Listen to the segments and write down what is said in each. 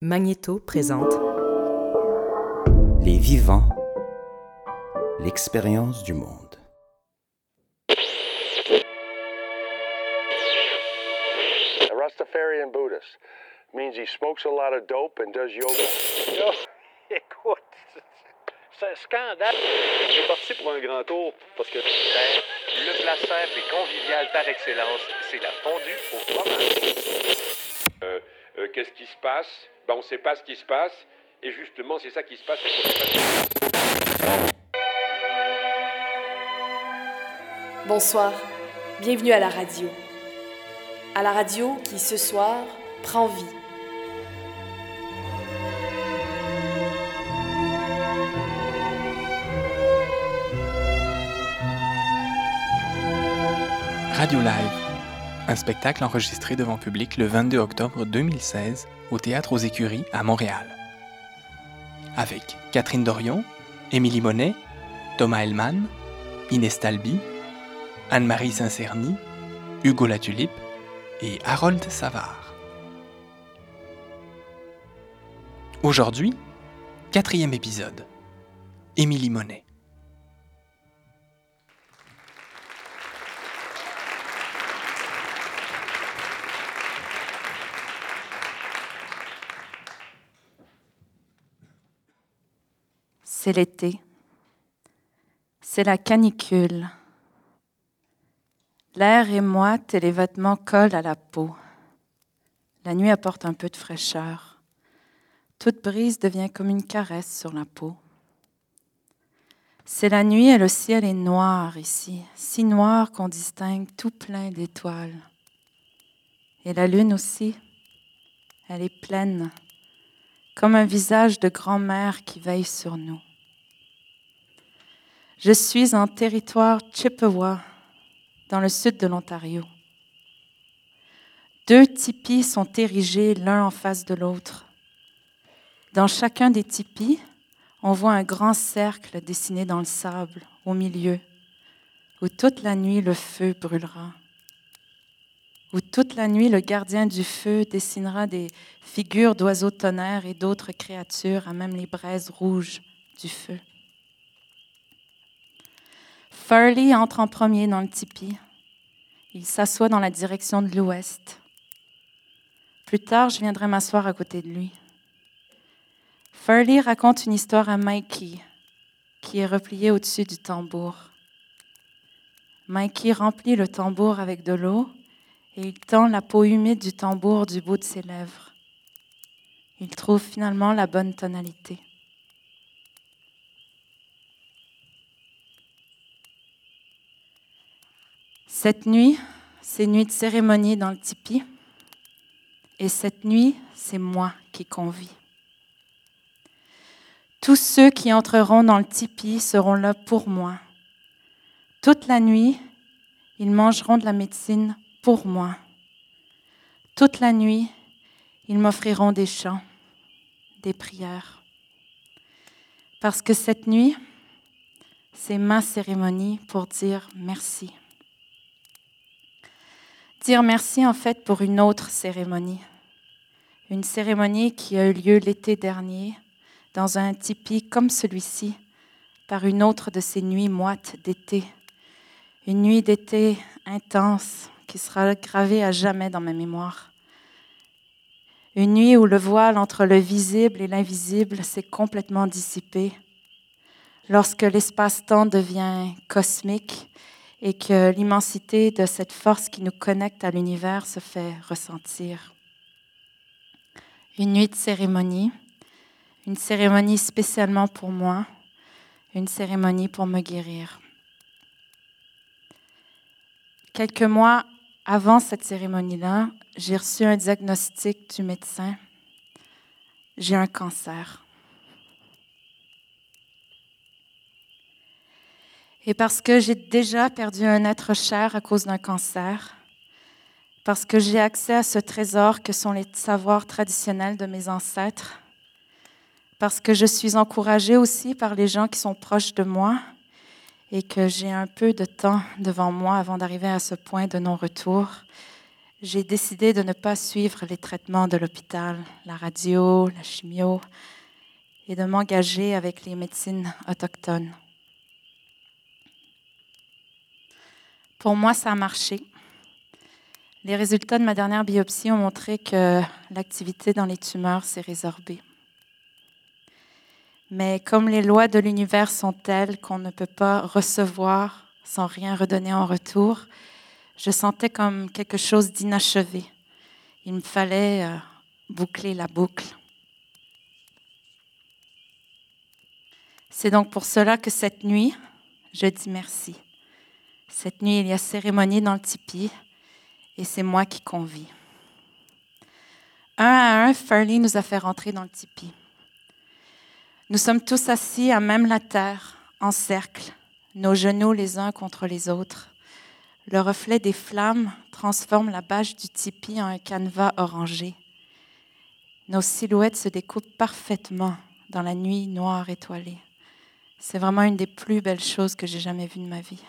Magnéto présente Les vivants, l'expérience du monde. A Rastafarian Buddhist means he smokes a lot of dope and does yoga. Là, écoute, c'est un scandale. Je suis parti pour un grand tour parce que Le plat simple et convivial par excellence, c'est la fondue au fromage. Euh, qu'est-ce qui se passe? Ben, On ne sait pas ce qui se passe. Et justement, c'est ça qui se passe. Bonsoir, bienvenue à la radio. À la radio qui, ce soir, prend vie. Radio Live, un spectacle enregistré devant public le 22 octobre 2016 au Théâtre aux Écuries à Montréal. Avec Catherine Dorion, Émilie Monet, Thomas Hellman, Inès Talby, Anne-Marie Saint-Cerny, Hugo Latulipe et Harold Savard. Aujourd'hui, quatrième épisode. Émilie Monet. C'est l'été. C'est la canicule. L'air est moite et les vêtements collent à la peau. La nuit apporte un peu de fraîcheur. Toute brise devient comme une caresse sur la peau. C'est la nuit et le ciel est noir ici, si noir qu'on distingue tout plein d'étoiles. Et la lune aussi, elle est pleine, comme un visage de grand-mère qui veille sur nous. Je suis en territoire Chippewa, dans le sud de l'Ontario. Deux tipis sont érigés l'un en face de l'autre. Dans chacun des tipis, on voit un grand cercle dessiné dans le sable au milieu, où toute la nuit le feu brûlera, où toute la nuit le gardien du feu dessinera des figures d'oiseaux tonnerres et d'autres créatures à même les braises rouges du feu. Furley entre en premier dans le tipi. Il s'assoit dans la direction de l'ouest. Plus tard, je viendrai m'asseoir à côté de lui. Furley raconte une histoire à Mikey, qui est replié au-dessus du tambour. Mikey remplit le tambour avec de l'eau et il tend la peau humide du tambour du bout de ses lèvres. Il trouve finalement la bonne tonalité. Cette nuit, c'est nuit de cérémonie dans le tipi. Et cette nuit, c'est moi qui convie. Tous ceux qui entreront dans le tipi seront là pour moi. Toute la nuit, ils mangeront de la médecine pour moi. Toute la nuit, ils m'offriront des chants, des prières. Parce que cette nuit, c'est ma cérémonie pour dire merci. Merci en fait pour une autre cérémonie. Une cérémonie qui a eu lieu l'été dernier dans un tipi comme celui-ci, par une autre de ces nuits moites d'été. Une nuit d'été intense qui sera gravée à jamais dans ma mémoire. Une nuit où le voile entre le visible et l'invisible s'est complètement dissipé. Lorsque l'espace-temps devient cosmique et que l'immensité de cette force qui nous connecte à l'univers se fait ressentir. Une nuit de cérémonie, une cérémonie spécialement pour moi, une cérémonie pour me guérir. Quelques mois avant cette cérémonie-là, j'ai reçu un diagnostic du médecin. J'ai un cancer. Et parce que j'ai déjà perdu un être cher à cause d'un cancer, parce que j'ai accès à ce trésor que sont les savoirs traditionnels de mes ancêtres, parce que je suis encouragée aussi par les gens qui sont proches de moi et que j'ai un peu de temps devant moi avant d'arriver à ce point de non-retour, j'ai décidé de ne pas suivre les traitements de l'hôpital, la radio, la chimio, et de m'engager avec les médecines autochtones. Pour moi, ça a marché. Les résultats de ma dernière biopsie ont montré que l'activité dans les tumeurs s'est résorbée. Mais comme les lois de l'univers sont telles qu'on ne peut pas recevoir sans rien redonner en retour, je sentais comme quelque chose d'inachevé. Il me fallait euh, boucler la boucle. C'est donc pour cela que cette nuit, je dis merci. Cette nuit, il y a cérémonie dans le tipi et c'est moi qui convie. Un à un, Farley nous a fait rentrer dans le tipi. Nous sommes tous assis à même la terre, en cercle, nos genoux les uns contre les autres. Le reflet des flammes transforme la bâche du tipi en un canevas orangé. Nos silhouettes se découpent parfaitement dans la nuit noire étoilée. C'est vraiment une des plus belles choses que j'ai jamais vues de ma vie.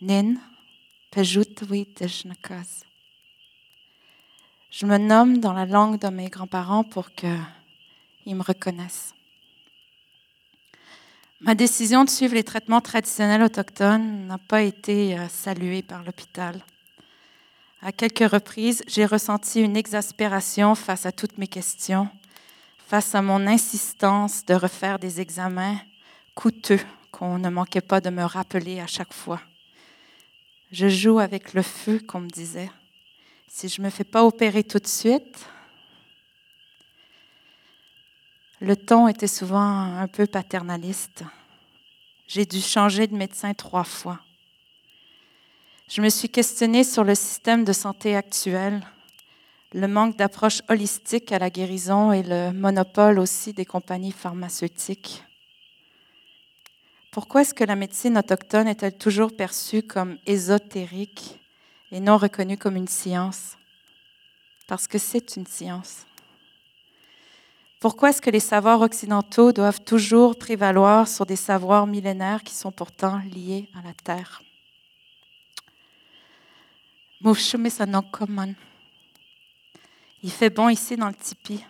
Nin pejutawi teshnakas. Je me nomme dans la langue de mes grands-parents pour qu'ils me reconnaissent. Ma décision de suivre les traitements traditionnels autochtones n'a pas été euh, saluée par l'hôpital. À quelques reprises, j'ai ressenti une exaspération face à toutes mes questions, face à mon insistance de refaire des examens coûteux qu'on ne manquait pas de me rappeler à chaque fois. Je joue avec le feu, qu'on me disait. Si je ne me fais pas opérer tout de suite, le ton était souvent un peu paternaliste. J'ai dû changer de médecin trois fois. Je me suis questionnée sur le système de santé actuel, le manque d'approche holistique à la guérison et le monopole aussi des compagnies pharmaceutiques. Pourquoi est-ce que la médecine autochtone est-elle toujours perçue comme ésotérique et non reconnue comme une science? Parce que c'est une science. Pourquoi est-ce que les savoirs occidentaux doivent toujours prévaloir sur des savoirs millénaires qui sont pourtant liés à la terre? Il fait bon ici dans le tipi.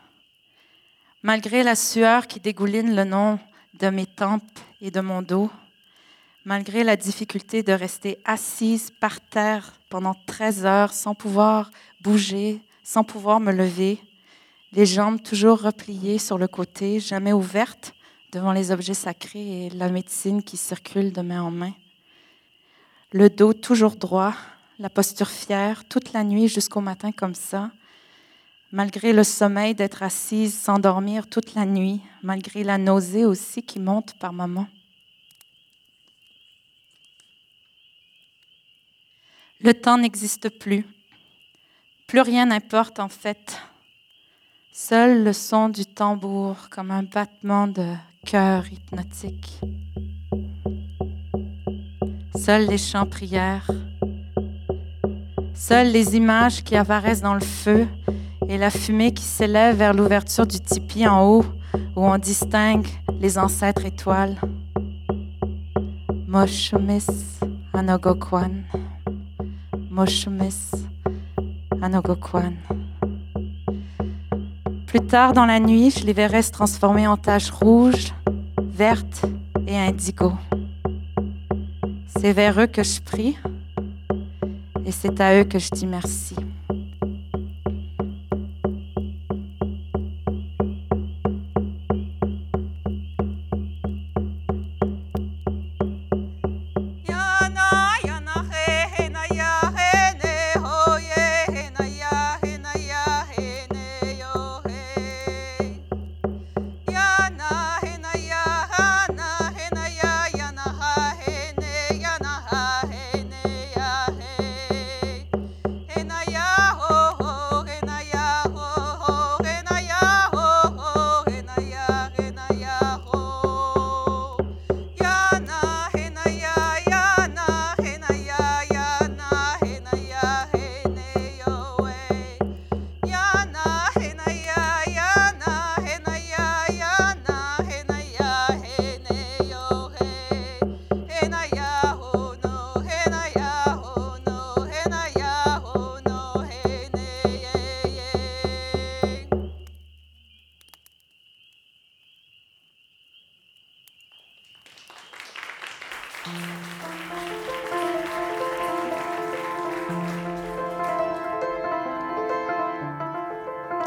Malgré la sueur qui dégouline le long de mes tempes et de mon dos, malgré la difficulté de rester assise par terre pendant 13 heures sans pouvoir bouger, sans pouvoir me lever, les jambes toujours repliées sur le côté, jamais ouvertes devant les objets sacrés et la médecine qui circule de main en main. Le dos toujours droit, la posture fière, toute la nuit jusqu'au matin comme ça, malgré le sommeil d'être assise sans dormir toute la nuit, malgré la nausée aussi qui monte par moments. Le temps n'existe plus. Plus rien n'importe en fait. Seul le son du tambour comme un battement de cœur hypnotique. Seuls les chants prières. Seules les images qui apparaissent dans le feu et la fumée qui s'élève vers l'ouverture du tipi en haut où on distingue les ancêtres étoiles. Moshumis Anogokwan. Moshumis Anogokwan. Plus tard dans la nuit, je les verrai se transformer en taches rouges, vertes et indigo. C'est vers eux que je prie et c'est à eux que je dis merci.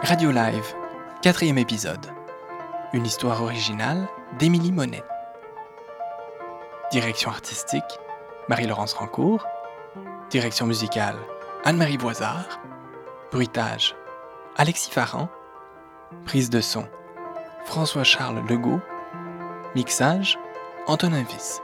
Radio Live, quatrième épisode. Une histoire originale d'Émilie Monet. Direction artistique, Marie-Laurence Rancourt. Direction musicale, Anne-Marie Voisard. Bruitage, Alexis Farran. Prise de son, François-Charles Legault. Mixage, Antonin Viss.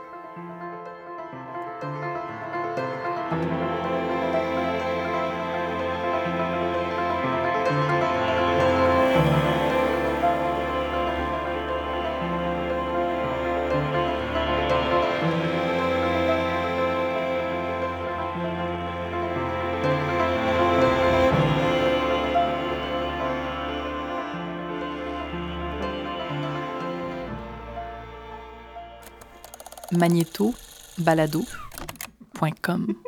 magnéto-balado.com